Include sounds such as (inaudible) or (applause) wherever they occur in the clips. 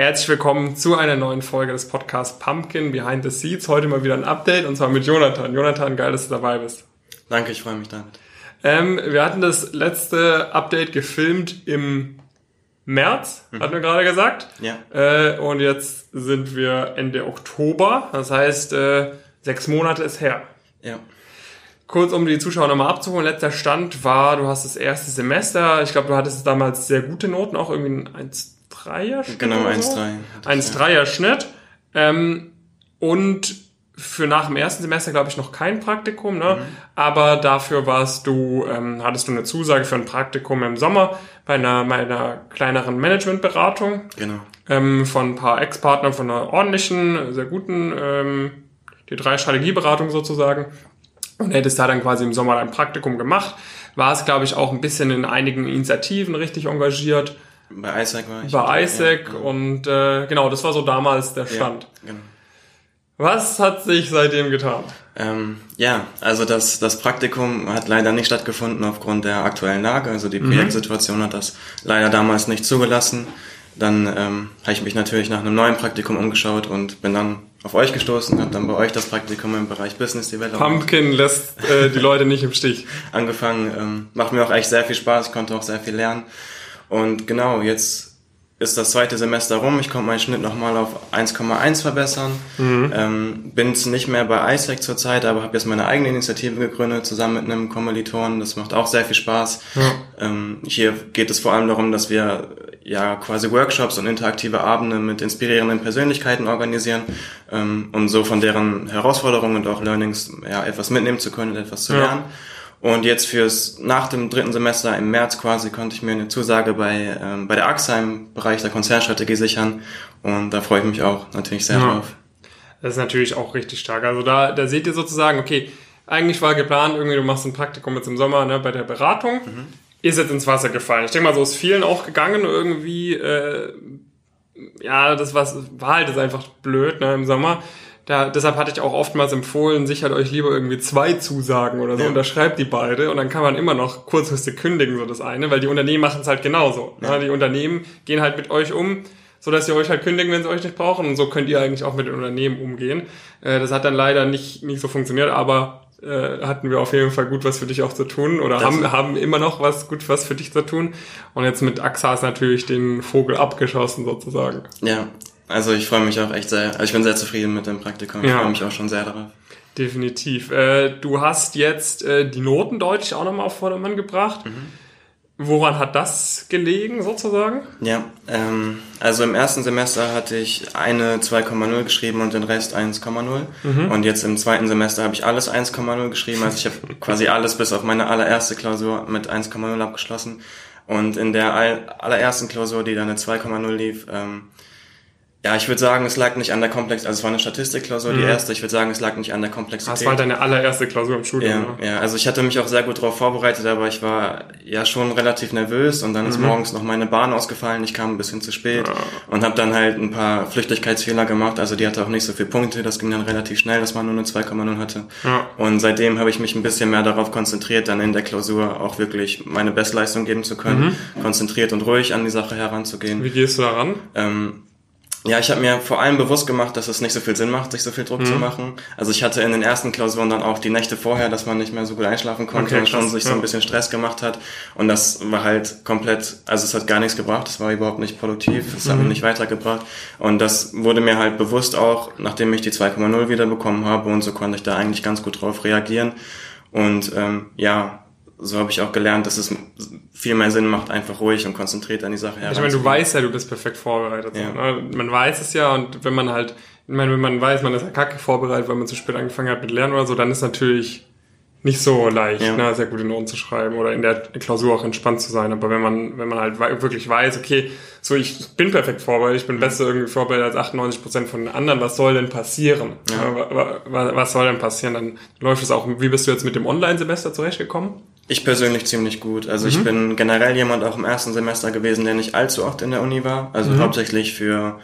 Herzlich willkommen zu einer neuen Folge des Podcasts Pumpkin Behind the Seeds. Heute mal wieder ein Update und zwar mit Jonathan. Jonathan, geil, dass du dabei bist. Danke, ich freue mich damit. Ähm, wir hatten das letzte Update gefilmt im März, mhm. hatten wir gerade gesagt. Ja. Äh, und jetzt sind wir Ende Oktober. Das heißt, äh, sechs Monate ist her. Ja. Kurz, um die Zuschauer nochmal abzuholen, letzter Stand war, du hast das erste Semester, ich glaube, du hattest damals sehr gute Noten, auch irgendwie ein 1 1,3er Schnitt. Genau, 1,3. 1,3er Schnitt. Ähm, und für nach dem ersten Semester, glaube ich, noch kein Praktikum, ne? Mhm. Aber dafür warst du, ähm, hattest du eine Zusage für ein Praktikum im Sommer bei einer, bei einer kleineren Managementberatung. Genau. Ähm, von ein paar Ex-Partnern von einer ordentlichen, sehr guten, ähm, die drei Strategieberatung sozusagen. Und hättest da dann quasi im Sommer ein Praktikum gemacht. War es, glaube ich, auch ein bisschen in einigen Initiativen richtig engagiert. Bei Isaac war ich. Bei Isaac ja, und äh, genau, das war so damals der Stand. Ja, genau. Was hat sich seitdem getan? Ähm, ja, also das, das Praktikum hat leider nicht stattgefunden aufgrund der aktuellen Lage. Also die mhm. Projektsituation mhm. hat das leider damals nicht zugelassen. Dann ähm, habe ich mich natürlich nach einem neuen Praktikum umgeschaut und bin dann auf euch gestoßen, habe dann bei euch das Praktikum im Bereich Business Development. Pumpkin lässt äh, die Leute nicht im Stich. (laughs) Angefangen, ähm, macht mir auch echt sehr viel Spaß, ich konnte auch sehr viel lernen. Und genau, jetzt ist das zweite Semester rum. Ich konnte meinen Schnitt nochmal auf 1,1 verbessern. Mhm. Ähm, bin nicht mehr bei ISEC zurzeit, aber habe jetzt meine eigene Initiative gegründet, zusammen mit einem Kommilitonen. Das macht auch sehr viel Spaß. Ja. Ähm, hier geht es vor allem darum, dass wir ja quasi Workshops und interaktive Abende mit inspirierenden Persönlichkeiten organisieren, ähm, um so von deren Herausforderungen und auch Learnings ja, etwas mitnehmen zu können und etwas zu lernen. Und jetzt fürs nach dem dritten Semester im März quasi konnte ich mir eine Zusage bei, ähm, bei der AXA im Bereich der Konzernstrategie sichern. Und da freue ich mich auch natürlich sehr ja. drauf. Das ist natürlich auch richtig stark. Also da, da seht ihr sozusagen, okay, eigentlich war geplant, irgendwie du machst ein Praktikum jetzt im Sommer ne, bei der Beratung. Mhm. Ist jetzt ins Wasser gefallen. Ich denke mal, so ist vielen auch gegangen irgendwie. Äh, ja, das war, war halt jetzt einfach blöd ne, im Sommer. Da, deshalb hatte ich auch oftmals empfohlen, sichert euch lieber irgendwie zwei Zusagen oder so, ja. unterschreibt die beide und dann kann man immer noch kurzfristig kündigen, so das eine, weil die Unternehmen machen es halt genauso. Ja. Die Unternehmen gehen halt mit euch um, so dass sie euch halt kündigen, wenn sie euch nicht brauchen und so könnt ihr eigentlich auch mit den Unternehmen umgehen. Äh, das hat dann leider nicht, nicht so funktioniert, aber äh, hatten wir auf jeden Fall gut was für dich auch zu tun oder haben, haben immer noch was gut was für dich zu tun. Und jetzt mit AXA ist natürlich den Vogel abgeschossen sozusagen. Ja, also ich freue mich auch echt sehr. Also ich bin sehr zufrieden mit dem Praktikum. Ich ja. freue mich auch schon sehr darauf. Definitiv. Äh, du hast jetzt äh, die Noten deutlich auch nochmal auf Vordermann gebracht. Mhm. Woran hat das gelegen sozusagen? Ja, ähm, also im ersten Semester hatte ich eine 2,0 geschrieben und den Rest 1,0. Mhm. Und jetzt im zweiten Semester habe ich alles 1,0 geschrieben. Also ich habe (laughs) quasi alles bis auf meine allererste Klausur mit 1,0 abgeschlossen. Und in der allerersten Klausur, die dann eine 2,0 lief, ähm, ja, ich würde sagen, es lag nicht an der Komplexität, also es war eine Statistikklausur, mhm. die erste, ich würde sagen, es lag nicht an der Komplexität. Das war deine allererste Klausur im Studium, ja, ne? Ja, also ich hatte mich auch sehr gut darauf vorbereitet, aber ich war ja schon relativ nervös und dann ist mhm. morgens noch meine Bahn ausgefallen, ich kam ein bisschen zu spät ja. und habe dann halt ein paar Flüchtigkeitsfehler gemacht, also die hatte auch nicht so viele Punkte, das ging dann relativ schnell, dass man nur eine 2,0 hatte. Ja. Und seitdem habe ich mich ein bisschen mehr darauf konzentriert, dann in der Klausur auch wirklich meine Bestleistung geben zu können, mhm. konzentriert und ruhig an die Sache heranzugehen. Wie gehst du daran? Ähm, ja, ich habe mir vor allem bewusst gemacht, dass es nicht so viel Sinn macht, sich so viel Druck mhm. zu machen. Also ich hatte in den ersten Klausuren dann auch die Nächte vorher, dass man nicht mehr so gut einschlafen konnte okay, und schon sich ja. so ein bisschen Stress gemacht hat. Und das war halt komplett, also es hat gar nichts gebracht, es war überhaupt nicht produktiv, es mhm. hat mich nicht weitergebracht. Und das wurde mir halt bewusst auch, nachdem ich die 2,0 wiederbekommen habe und so konnte ich da eigentlich ganz gut drauf reagieren. Und ähm, ja, so habe ich auch gelernt, dass es viel mehr Sinn macht, einfach ruhig und konzentriert an die Sache heranzugehen. Ich meine, du weißt ja, du bist perfekt vorbereitet. Ja. Ne? Man weiß es ja und wenn man halt, ich meine, wenn man weiß, man ist ja kacke vorbereitet, weil man zu spät angefangen hat mit Lernen oder so, dann ist natürlich nicht so leicht, ja. ne, sehr gute Noten zu schreiben oder in der Klausur auch entspannt zu sein. Aber wenn man, wenn man halt wirklich weiß, okay, so ich bin perfekt vorbereitet, ich bin besser irgendwie vorbereitet als 98 Prozent von den anderen, was soll denn passieren? Ja. Was soll denn passieren? Dann läuft es auch. Wie bist du jetzt mit dem Online-Semester zurechtgekommen? Ich persönlich ziemlich gut. Also mhm. ich bin generell jemand auch im ersten Semester gewesen, der nicht allzu oft in der Uni war. Also mhm. hauptsächlich für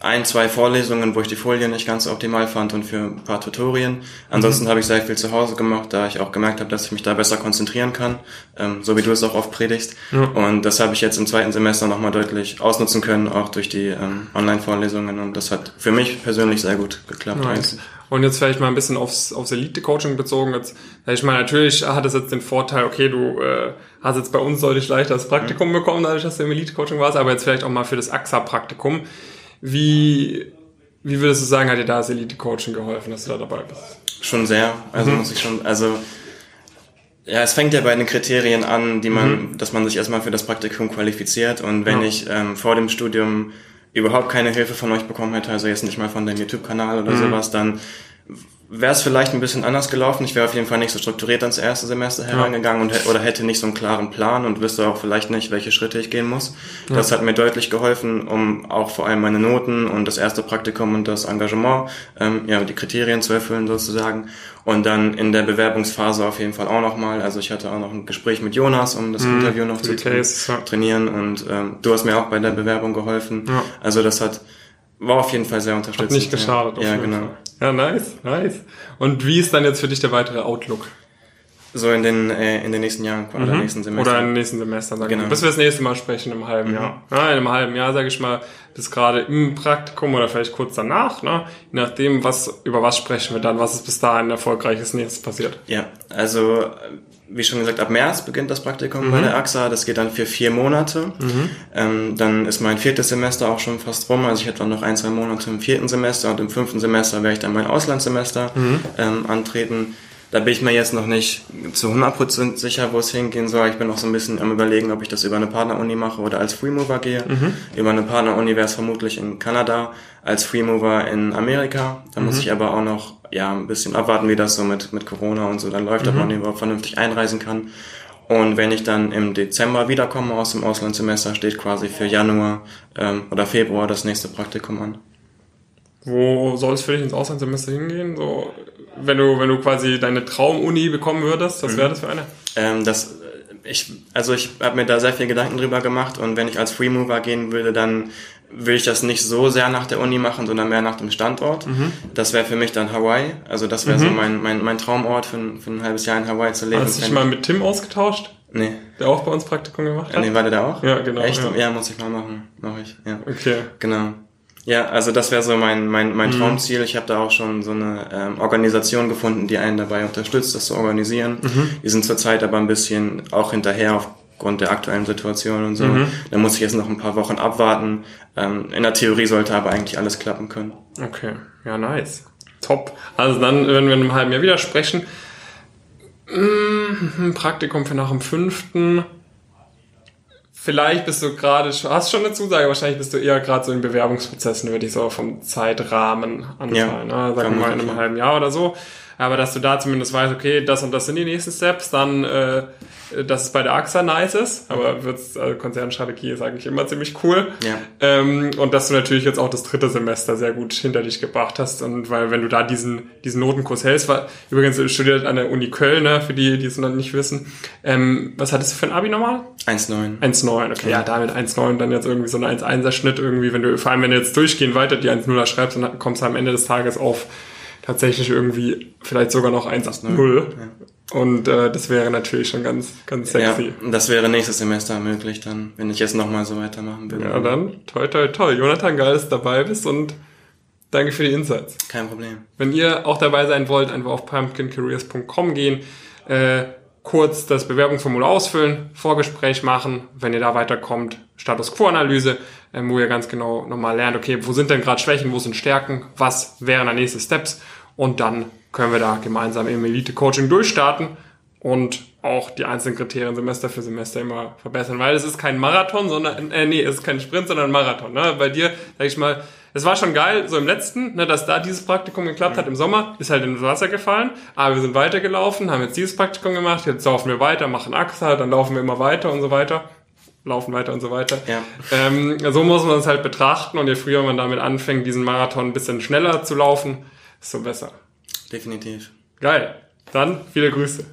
ein, zwei Vorlesungen, wo ich die Folien nicht ganz optimal fand und für ein paar Tutorien. Ansonsten mhm. habe ich sehr viel zu Hause gemacht, da ich auch gemerkt habe, dass ich mich da besser konzentrieren kann, ähm, so wie du es auch oft predigst. Ja. Und das habe ich jetzt im zweiten Semester nochmal deutlich ausnutzen können, auch durch die ähm, Online-Vorlesungen. Und das hat für mich persönlich sehr gut geklappt. Nice. Und jetzt vielleicht mal ein bisschen aufs, aufs Elite-Coaching bezogen. Jetzt, ich meine, natürlich hat es jetzt den Vorteil, okay, du äh, hast jetzt bei uns deutlich leichter das Praktikum mhm. bekommen, dadurch, dass du im Elite-Coaching warst, aber jetzt vielleicht auch mal für das AXA-Praktikum. Wie, wie würdest du sagen, hat dir da das Elite-Coaching geholfen, dass du da dabei bist? Schon sehr. Also mhm. muss ich schon, also ja, es fängt ja bei den Kriterien an, die man, mhm. dass man sich erstmal für das Praktikum qualifiziert. Und wenn ja. ich ähm, vor dem Studium überhaupt keine Hilfe von euch bekommen hätte, also jetzt nicht mal von deinem YouTube-Kanal oder mhm. sowas, dann wäre es vielleicht ein bisschen anders gelaufen. Ich wäre auf jeden Fall nicht so strukturiert ans erste Semester herangegangen und oder hätte nicht so einen klaren Plan und wüsste auch vielleicht nicht, welche Schritte ich gehen muss. Ja. Das hat mir deutlich geholfen, um auch vor allem meine Noten und das erste Praktikum und das Engagement, ähm, ja, die Kriterien zu erfüllen sozusagen. Und dann in der Bewerbungsphase auf jeden Fall auch nochmal. Also ich hatte auch noch ein Gespräch mit Jonas, um das mhm, Interview noch zu Case, ja. trainieren. Und ähm, du hast mir auch bei der Bewerbung geholfen. Ja. Also das hat war auf jeden Fall sehr unterstützend. Hat nicht geschadet. Ja, ja genau. Ja, nice, nice. Und wie ist dann jetzt für dich der weitere Outlook? So in den, äh, in den nächsten Jahren oder mhm. nächsten Semester. Oder den nächsten Semestern, sagen genau. Bis wir das nächste Mal sprechen im halben mhm. Jahr. Ja, in einem halben Jahr, sage ich mal, bis gerade im Praktikum oder vielleicht kurz danach, ne? Je nachdem, was, über was sprechen wir dann, was ist bis dahin erfolgreiches nächstes passiert. Ja, also wie schon gesagt, ab März beginnt das Praktikum mhm. bei der AXA. Das geht dann für vier Monate. Mhm. Ähm, dann ist mein viertes Semester auch schon fast rum. Also ich hätte noch ein, zwei Monate im vierten Semester und im fünften Semester werde ich dann mein Auslandssemester mhm. ähm, antreten. Da bin ich mir jetzt noch nicht zu 100% sicher, wo es hingehen soll. Ich bin noch so ein bisschen am überlegen, ob ich das über eine Partneruni mache oder als Freemover gehe. Mhm. Über eine Partneruni wäre es vermutlich in Kanada, als Freemover in Amerika. Da mhm. muss ich aber auch noch ja, ein bisschen abwarten, wie das so mit, mit Corona und so dann läuft, mhm. ob man überhaupt vernünftig einreisen kann. Und wenn ich dann im Dezember wiederkomme aus dem Auslandssemester, steht quasi für Januar ähm, oder Februar das nächste Praktikum an. Wo soll es für dich ins Auslandssemester hingehen? So, wenn du, wenn du quasi deine Traumuni bekommen würdest, was mhm. wäre das für eine? Ähm, das, ich, also ich habe mir da sehr viel Gedanken drüber gemacht und wenn ich als Freemover gehen würde, dann will ich das nicht so sehr nach der Uni machen, sondern mehr nach dem Standort. Mhm. Das wäre für mich dann Hawaii. Also das wäre mhm. so mein, mein, mein Traumort für ein, für ein halbes Jahr in Hawaii zu leben. Hast du dich mal mit Tim ausgetauscht? Nee. Der auch bei uns Praktikum gemacht hat? Nee, war der da auch? Ja, genau. Echt? Ja, ja muss ich mal machen. Mach ich, ja. Okay. Genau. Ja, also das wäre so mein, mein, mein mhm. Traumziel. Ich habe da auch schon so eine ähm, Organisation gefunden, die einen dabei unterstützt, das zu organisieren. Mhm. Die sind zurzeit aber ein bisschen auch hinterher aufgrund der aktuellen Situation und so. Mhm. Da muss ich jetzt noch ein paar Wochen abwarten. Ähm, in der Theorie sollte aber eigentlich alles klappen können. Okay, ja, nice. Top. Also dann, wenn wir in einem halben Jahr wieder sprechen, mm, Praktikum für nach dem fünften vielleicht bist du gerade, hast schon eine Zusage, wahrscheinlich bist du eher gerade so in Bewerbungsprozessen, würde ich so vom Zeitrahmen anfallen. Ja, ne? Sagen wir mal in einem halben Jahr oder so. Aber dass du da zumindest weißt, okay, das und das sind die nächsten Steps, dann äh, dass es bei der AXA nice ist, aber wird's, also Konzernstrategie ist eigentlich immer ziemlich cool. Ja. Ähm, und dass du natürlich jetzt auch das dritte Semester sehr gut hinter dich gebracht hast. Und weil, wenn du da diesen, diesen Notenkurs hältst, war, übrigens studiert an der Uni Köln, ne, für die, die es noch nicht wissen. Ähm, was hattest du für ein Abi nochmal? 1,9. 1,9, okay. Ja, damit 1,9 dann jetzt irgendwie so ein 1,1er Schnitt irgendwie, wenn du, vor allem wenn du jetzt durchgehend weiter die 1,0er schreibst, dann kommst du am Ende des Tages auf tatsächlich irgendwie vielleicht sogar noch 1,0. Ja. Und äh, das wäre natürlich schon ganz, ganz sexy. Ja, das wäre nächstes Semester möglich dann, wenn ich jetzt nochmal so weitermachen würde. Ja, dann toi toi toi. Jonathan, geil, dass du dabei bist und danke für die Insights. Kein Problem. Wenn ihr auch dabei sein wollt, einfach auf pumpkincareers.com gehen, äh, kurz das Bewerbungsformular ausfüllen, Vorgespräch machen, wenn ihr da weiterkommt, Status Quo-Analyse, äh, wo ihr ganz genau nochmal lernt, okay, wo sind denn gerade Schwächen, wo sind Stärken, was wären da nächste Steps und dann können wir da gemeinsam im Elite-Coaching durchstarten und auch die einzelnen Kriterien Semester für Semester immer verbessern, weil es ist kein Marathon, sondern, äh, nee, es ist kein Sprint, sondern ein Marathon. Ne? Bei dir, sag ich mal, es war schon geil, so im letzten, ne, dass da dieses Praktikum geklappt hat im Sommer, ist halt ins Wasser gefallen, aber wir sind weitergelaufen, haben jetzt dieses Praktikum gemacht, jetzt laufen wir weiter, machen AXA, dann laufen wir immer weiter und so weiter laufen weiter und so weiter. Ja. Ähm, so muss man es halt betrachten und je früher man damit anfängt, diesen Marathon ein bisschen schneller zu laufen, desto besser. Definitiv. Geil. Dann viele Grüße.